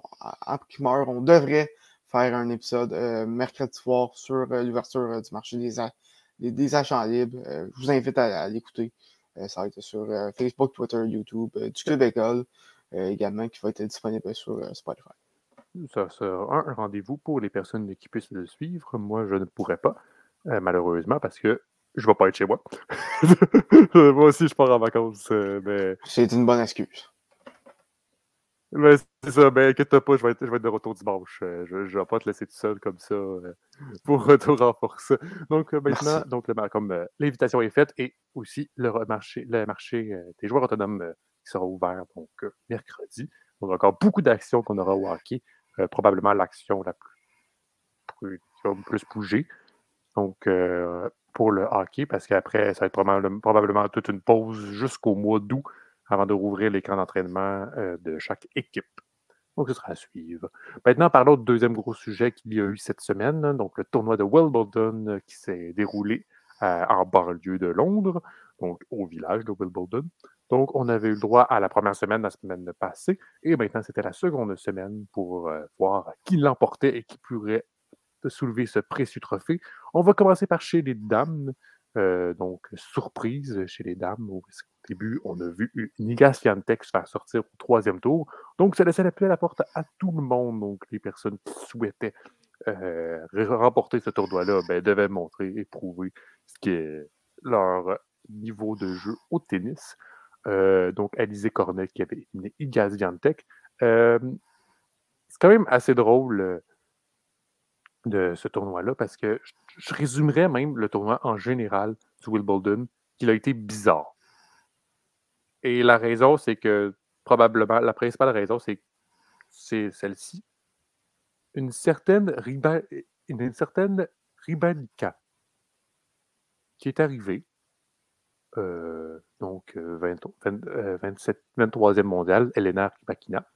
en primeur, on devrait faire un épisode euh, mercredi soir sur euh, l'ouverture euh, du marché des, des, achats libres. je vous invite à, l'écouter. ça va être sur Facebook, Twitter, YouTube, du Club École également qui va être disponible sur Spotify. Ça sera un rendez-vous pour les personnes qui puissent le suivre. Moi, je ne pourrais pas, malheureusement, parce que je ne vais pas être chez moi. moi aussi, je pars en vacances. mais... C'est une bonne excuse. Ben, c'est ça, ben inquiète pas, je vais, être, je vais être de retour dimanche. Euh, je ne vais pas te laisser tout seul comme ça euh, pour retour en force. Donc euh, maintenant, donc, comme l'invitation est faite et aussi le marché, le marché des joueurs autonomes qui sera ouvert donc mercredi. On a encore beaucoup d'actions qu'on aura au hockey. probablement l'action la plus, qui va plus bouger. Donc pour le hockey, parce qu'après, ça va être probablement, probablement toute une pause jusqu'au mois d'août avant de rouvrir l'écran d'entraînement euh, de chaque équipe. Donc, ce sera à suivre. Maintenant, parlons du deuxième gros sujet qu'il y a eu cette semaine, donc le tournoi de Wimbledon euh, qui s'est déroulé euh, en banlieue de Londres, donc au village de Wimbledon. Donc, on avait eu le droit à la première semaine la semaine passée, et maintenant, c'était la seconde semaine pour voir qui l'emportait et qui pourrait soulever ce précieux trophée. On va commencer par chez les dames. Donc, surprise chez les dames, début, on a vu Niga Swiatek se faire sortir au troisième tour. Donc, ça laissait la la porte à tout le monde. Donc, les personnes qui souhaitaient euh, remporter ce tournoi-là ben, devaient montrer et prouver ce leur niveau de jeu au tennis. Euh, donc, Alizé Cornet qui avait éliminé Iga Swiatek. Euh, c'est quand même assez drôle de ce tournoi-là parce que je, résumerais même le tournoi en général du Wimbledon qu'il a été bizarre. Et la raison, c'est que probablement, la principale raison, c'est celle-ci. Une certaine, Riba, qui est arrivée, euh, donc 20, 27, 23e mondial, Elena Rybakina.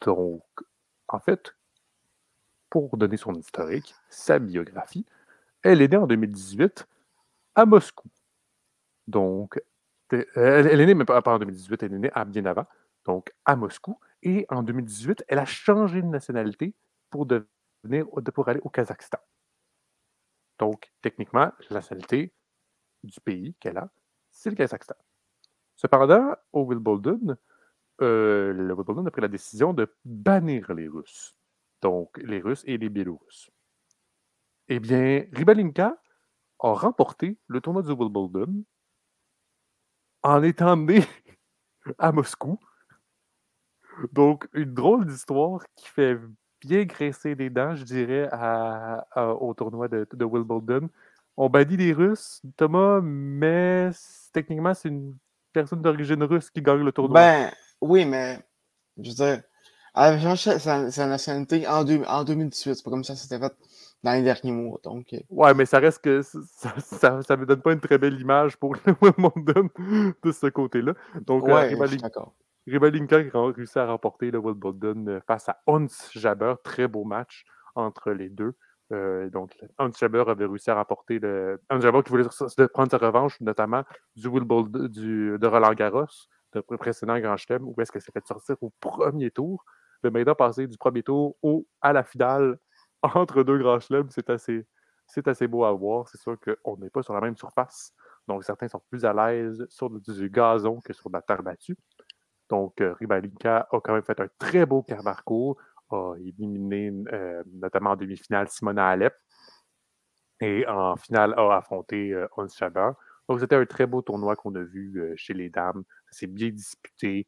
Donc, en fait, pour donner son historique, sa biographie, elle est née en 2018 à Moscou. Donc, elle, est née, mais pas, en 2018, elle est née à bien avant, donc à Moscou. Et en 2018, elle a changé de nationalité pour, devenir, pour aller au Kazakhstan. Donc, techniquement, la nationalité du pays qu'elle a, c'est le Kazakhstan. Cependant, au Wimbledon, euh, le Wimbledon a pris la décision de bannir les Russes. Donc, les Russes et les Biélorusses. Eh bien, Ribalinka a remporté le tournoi du Wimbledon en étant né à Moscou. Donc, une drôle d'histoire qui fait bien graisser les dents, je dirais, au tournoi de, Wimbledon. On bannit les Russes, Thomas, mais techniquement, c'est une personne d'origine russe qui gagne le tournoi. Ben, oui, mais je veux dire, elle avait changé sa, nationalité en, en 2018. C'est pas comme ça c'était fait dans les derniers mois. Donc... Euh. Ouais, mais ça reste que ça ne me donne pas une très belle image pour le Wimbledon de ce côté-là. Donc, euh, ouais, Ribalinka a réussi à remporter le Wimbledon euh, face à Hans Jaber. Très beau match entre les deux. donc, Hans Jaber avait réussi à remporter le. Hans Jaber qui voulait prendre sa revanche, notamment du Wimbledon du, de Roland Garros, de précédent Grand Chelem, où est-ce que s'est fait sortir au premier tour. Le maintenant passé du premier tour au, à la finale entre deux grands chelems, c'est assez, c'est assez beau à voir. C'est sûr qu'on n'est pas sur la même surface. Donc, certains sont plus à l'aise sur du gazon que sur de la terre battue. Donc, euh, Ribalinka a quand même fait un très beau parcours, a éliminé euh, notamment en demi-finale Simona Alep et en finale a affronté euh, Ons Donc, c'était un très beau tournoi qu'on a vu chez les dames. C'est bien disputé.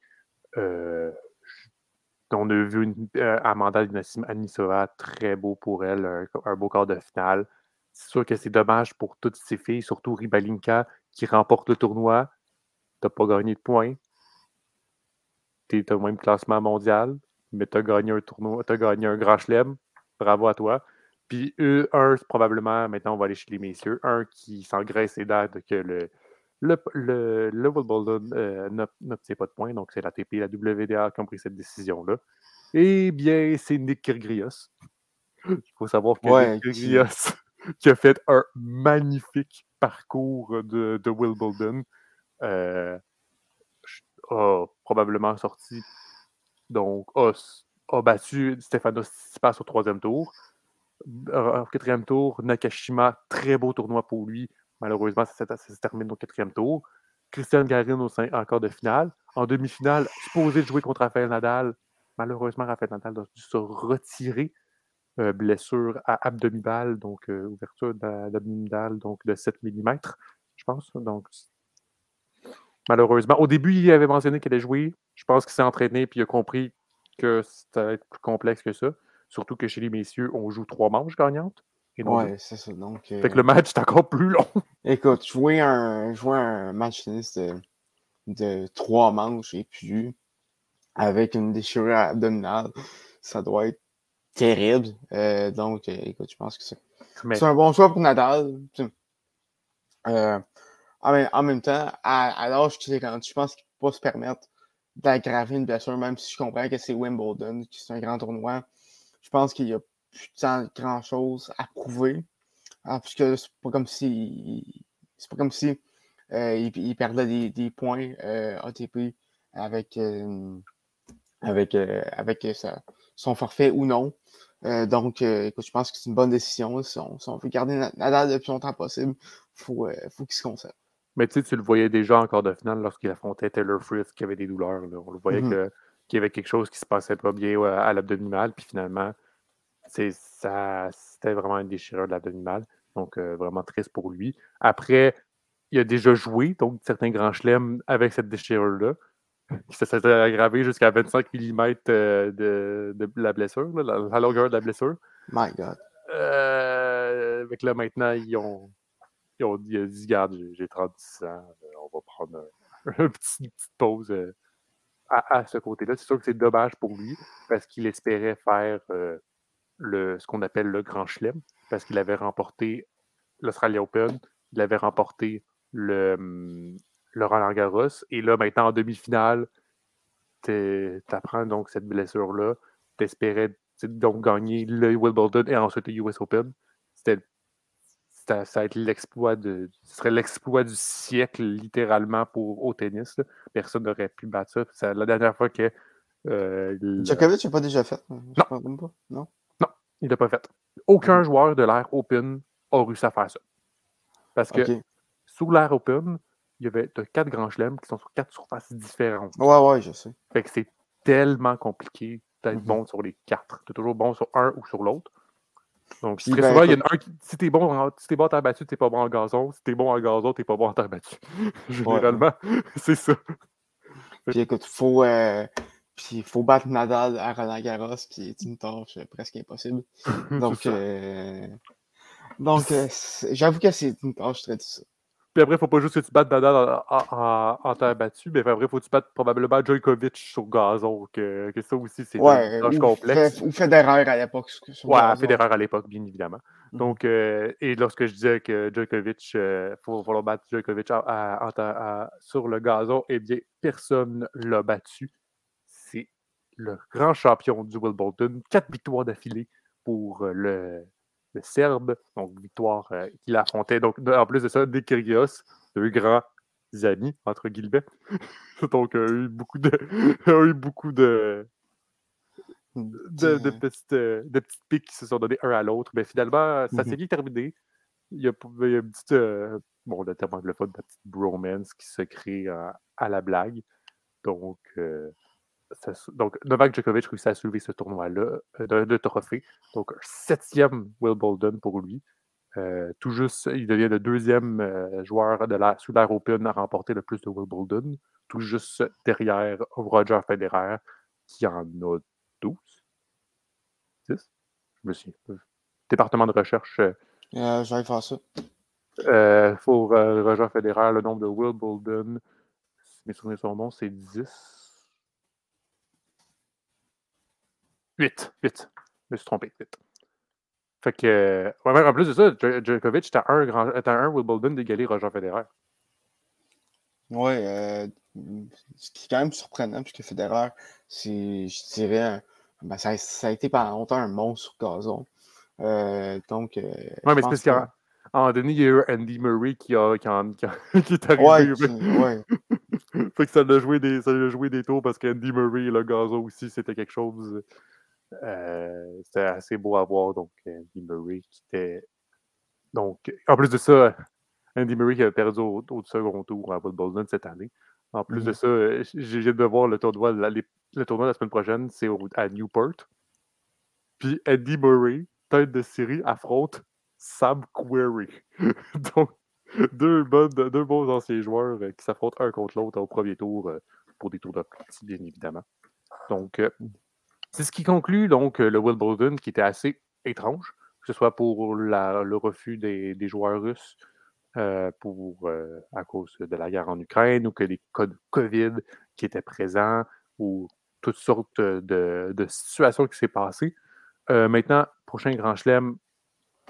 On a vu une, Amanda Anisova, très beau pour elle, un, beau quart de finale. C'est sûr que c'est dommage pour toutes ces filles, surtout Ribalinka qui remporte le tournoi. Tu n'as pas gagné de points tu es au même classement mondial, mais tu as gagné un tournoi, tu as gagné un grand chelem. Bravo à toi. Puis un, probablement, maintenant on va aller chez les messieurs, un qui s'engraisse les dates que le, le, le, le Wimbledon euh, n'obtient pas de points, donc c'est la TP et la WDA qui ont pris cette décision-là. Eh bien, c'est Nick Kyrgios. Il faut savoir que Nick Kyrgios, qui... a fait un magnifique parcours de, de Wimbledon, euh, a probablement sorti, donc a, battu Stefanos Tsitsipas au troisième tour. Au quatrième tour, Nakashima, très beau tournoi pour lui. Malheureusement, ça, se termine au quatrième tour. Christian Garin au encore de finale. En demi-finale, supposé jouer contre Rafael Nadal. Malheureusement, Rafael Nadal a dû se retirer. Euh, blessure à abdominale, donc euh, ouverture d'abdominale donc de 7 mm, je pense. Donc, malheureusement. Au début, il avait mentionné qu'il allait jouer. Je pense qu'il s'est entraîné et il a compris que c'était plus complexe que ça. Surtout que chez les messieurs, on joue trois manches gagnantes. Ouais, c'est ça. Donc, Fait que le match est encore plus long. Écoute, jouer un, jouer un match tennis de, trois manches et plus avec une déchirure abdominale, ça doit être terrible. Euh, donc, euh, écoute, je pense que c'est un bon choix pour Nadal. Euh, en même, temps, à, l'âge qu'il est rendu, je pense qu'il ne peut pas se permettre d'aggraver une blessure, même si je comprends que c'est Wimbledon, que c'est un grand tournoi. Je pense qu'il y a plus de grand chose à prouver. Ah, puisque c'est pas comme si c'est pas comme si euh, il, perdait des, points euh, ATP avec, euh, avec, avec son forfait ou non. donc, écoute, je pense que c'est une bonne décision. Si on, veut garder Nadal le plus longtemps possible, il faut, faut qu'il se conserve. Mais tu sais, tu le voyais déjà encore de finale lorsqu'il affrontait Taylor Fritz qui avait des douleurs. On le voyait mmh qu'il y avait quelque chose qui se passait pas bien à l'abdominal. Puis finalement, c'était vraiment une déchirure de l'abdominal. Donc, euh, vraiment triste pour lui. Après, il a déjà joué, donc certains grands chelems avec cette déchirure-là. Ça s'est aggravé jusqu'à 25 mm euh, de, de, la blessure, la, longueur de la blessure. My God. Euh, avec là, maintenant, ils ont, il a dit Regarde, j'ai 36 ans, on va prendre une petite, pause euh, à, ce côté-là. C'est sûr que c'est dommage pour lui parce qu'il espérait faire euh, le, ce qu'on appelle le Grand Chelem, parce qu'il avait remporté l'Australia Open, il avait remporté le, hum, le Roland Garros, et là, maintenant, en demi-finale, tu apprends donc cette blessure-là, tu espérais donc gagner le Wimbledon et ensuite le US Open. C'était ça, ça être l'exploit de. Ce serait l'exploit du siècle, littéralement, pour au tennis. Personne n'aurait pu battre ça. C'est la dernière fois que. Euh, Djokovic n'a pas déjà fait. Non. non. non? Il n'a pas fait. Aucun joueur de l'ère Open a réussi à faire ça. Parce que sous l'ère Open, il y avait quatre grands chelems qui sont sur quatre surfaces différentes. Ouais, ouais, je sais. Fait que c'est tellement compliqué d'être mm-hmm. bon sur les quatre. Tu es toujours bon sur un ou sur l'autre. Donc, très ben, souvent, il y en a un qui. Si t'es bon, en, si bon en terre battue, t'es pas bon en gazon. Si t'es bon en gazon, t'es pas bon en terre battue. Généralement, c'est ça. Puis écoute, faut, euh, puis faut battre Nadal à Roland Garros, qui est une tâche presque impossible. Donc, euh, donc euh, j'avoue que c'est une tâche très difficile. Puis après, il ne faut pas juste que tu battes Nadal en, terre battue, mais après, il faut que tu battes probablement Djokovic sur gazon, que, que ça aussi, c'est ouais, une complexe. ou Federer à l'époque. Ouais, Federer à l'époque, bien évidemment. Mm-hmm. Donc, euh, et lorsque je disais que Djokovic, il euh, faut falloir battre Djokovic sur le gazon, eh bien, personne ne l'a battu. Le grand champion du Wimbledon. Quatre victoires d'affilée pour euh, le, le Serbe, donc victoire euh, qu'il affrontait. Donc, en plus de ça, des Kyrgios, deux grands amis, entre guillemets. donc, a eu beaucoup de. a eu beaucoup de. De, de, petites, euh, de piques qui se sont donnés un à l'autre. Mais finalement, ça s'est bien terminé. Il y a, une petite, euh, bon, le terme anglophone, de la petite bromance qui se crée à la blague. Donc, donc, Novak Djokovic réussit à soulever ce tournoi-là euh, de, trophée. Donc, un septième Wimbledon pour lui. Euh, tout juste, il devient le deuxième euh, joueur de la, sous l'ère Open à remporter le plus de Wimbledon. Tout juste derrière Roger Federer, qui en a 12. 6? Je me suis. Département de recherche. vais faire ça. pour Roger Federer, le nombre de Wimbledon, si mes souvenirs sont bons, c'est 10. 8. 8. Je me suis trompé. 8. Fait que. Ouais, en plus de ça, Djokovic était un, grand, était un Wimbledon d'égaler Roger Federer. Oui, euh, ce qui est quand même surprenant, puisque Federer, c'est, je dirais, ben, ça, ça, a été pendant longtemps un monstre gazon. Euh, donc. Euh, oui, mais c'est parce un moment donné, il y a eu Andy Murray qui, a, qui, a, qui, est arrivé. Ouais, fait que ça a joué des, ça a joué des tours parce qu'Andy Murray et le gazon aussi, c'était quelque chose. Euh, c'était assez beau à voir. Donc, Andy Murray qui était. Donc, en plus de ça, Andy Murray qui avait perdu au, second tour à Wimbledon cette année. En plus de mmh ça, euh, j'ai de voir le tournoi, le tournoi de la semaine prochaine, c'est à Newport. Puis Andy Murray, tête de série, affronte Sam Query. Donc, deux, deux bons anciens joueurs euh, qui s'affrontent un contre l'autre au premier tour pour des tours de partie, bien évidemment. Donc, c'est ce qui conclut donc le Wimbledon qui était assez étrange, que ce soit pour le refus des, joueurs russes euh, euh, à cause de la guerre en Ukraine ou que les cas de COVID qui étaient présents ou toutes sortes de, situations qui s'est passées. Euh, maintenant, prochain grand chelem,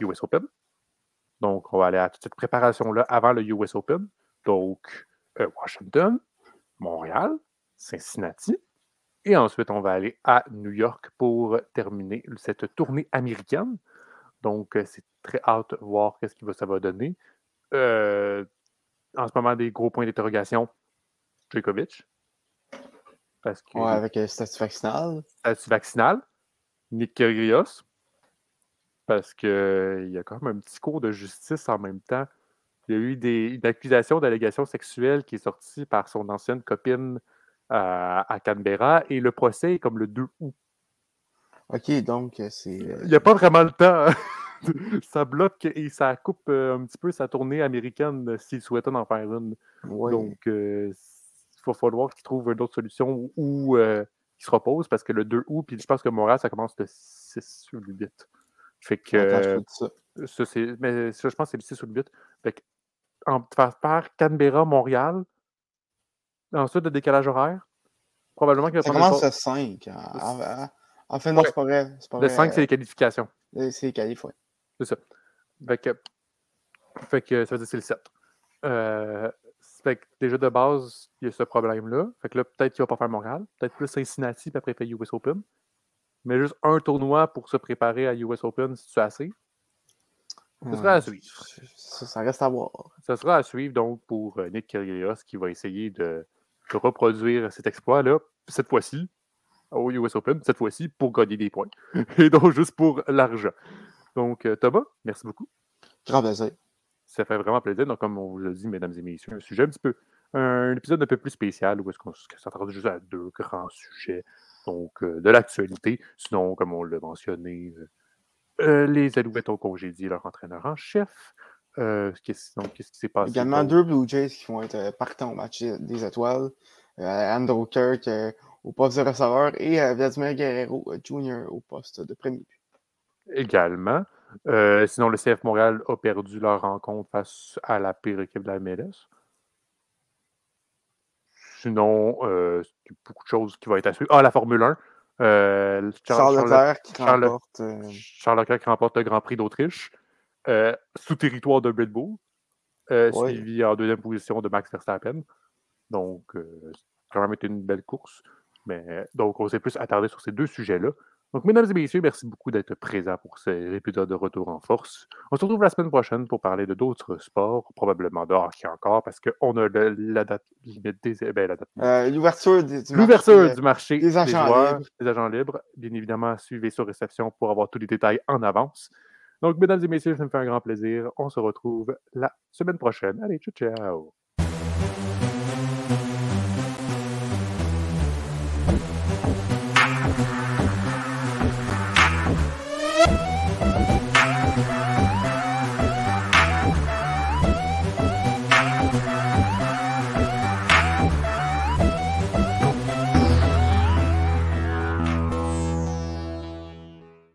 US Open. Donc, on va aller à toute cette préparation-là avant le US Open. Donc, Washington, Montréal, Cincinnati, et ensuite, on va aller à New York pour terminer cette tournée américaine. Donc, euh, c'est très hâte de voir ce que ça va donner. Euh, en ce moment, des gros points d'interrogation. Djokovic. Parce que, ouais, avec le statut vaccinal. Statut vaccinal. Nick Kyrgios. Parce qu'il y a quand même un petit cours de justice en même temps. Il y a eu des, une accusation d'allégation sexuelle qui est sortie par son ancienne copine à, Canberra et le procès est comme le 2 août. OK, donc euh, c'est. Euh, il n'y a pas vraiment le temps. Ça bloque et ça coupe euh, un petit peu sa tournée américaine s'il souhaitait en faire une. Donc, il va falloir qu'il trouve une autre solution ou qu'il se repose parce que le 2 août, puis je pense que Montréal, ça commence le 6 ou le 8. Fait que. ça. c'est, mais ça, je pense que c'est le 6 ou le 8. Fait que, en, faire Canberra-Montréal, ensuite, de décalage horaire? Probablement qu'il va Ça commence à 5. En, fait, non, c'est pas vrai. Le 5, c'est les qualifications. C'est les qualifs, oui. C'est ça. Fait que, fait que ça veut dire que c'est le 7. Euh, fait que déjà de base, il y a ce problème-là. Fait que là, peut-être qu'il va pas faire Montréal. Peut-être plus Cincinnati, puis après, il fait US Open. Mais juste un tournoi pour se préparer à US Open, c'est assez? Ça sera à suivre. Ça, reste à voir. Ça sera à suivre donc pour euh, Nick Kyrgios qui va essayer de de reproduire cet exploit-là, cette fois-ci, au US Open, cette fois-ci pour gagner des points. Et donc juste pour l'argent. Donc, euh, Thomas, merci beaucoup. Grand plaisir. Ça fait vraiment plaisir. Donc, comme on vous l'a dit, mesdames et messieurs, un sujet un petit peu, un épisode un peu plus spécial où est-ce qu'on s'attend juste à deux grands sujets. Donc, euh, de l'actualité. Sinon, comme on l'a mentionné, euh, les Alouettes ont congédié leur entraîneur en chef. Euh, qu'est-ce, qui s'est passé? Également deux Blue Jays qui vont être euh, partants au match des étoiles. Euh, Andrew Kirk au poste de receveur et Vladimir Guerrero Jr. au poste de premier but. Également. sinon, le CF Montréal a perdu leur rencontre face à la pire équipe de la MLS. Sinon, il beaucoup de choses qui vont être à suivre. Ah, la Formule 1. Charles, Leclerc qui remporte, Charles Leclerc qui remporte le Grand Prix d'Autriche. Euh, sous territoire de Red Bull, euh, suivi en deuxième position de Max Verstappen. Donc, euh, quand même été une belle course. Mais, donc, on s'est plus attardé sur ces deux sujets-là. Donc, mesdames et messieurs, merci beaucoup d'être présents pour ces épisodes de Retour en Force. On se retrouve la semaine prochaine pour parler de d'autres sports, probablement de hockey encore, parce qu'on a la date limite des. Ben, L'ouverture du, marché, du marché des, agents joueurs, libres. des agents libres. Bien évidemment, suivez sur réception pour avoir tous les détails en avance. Donc, mesdames et messieurs, ça me fait un grand plaisir. On se retrouve la semaine prochaine. Allez, ciao, ciao.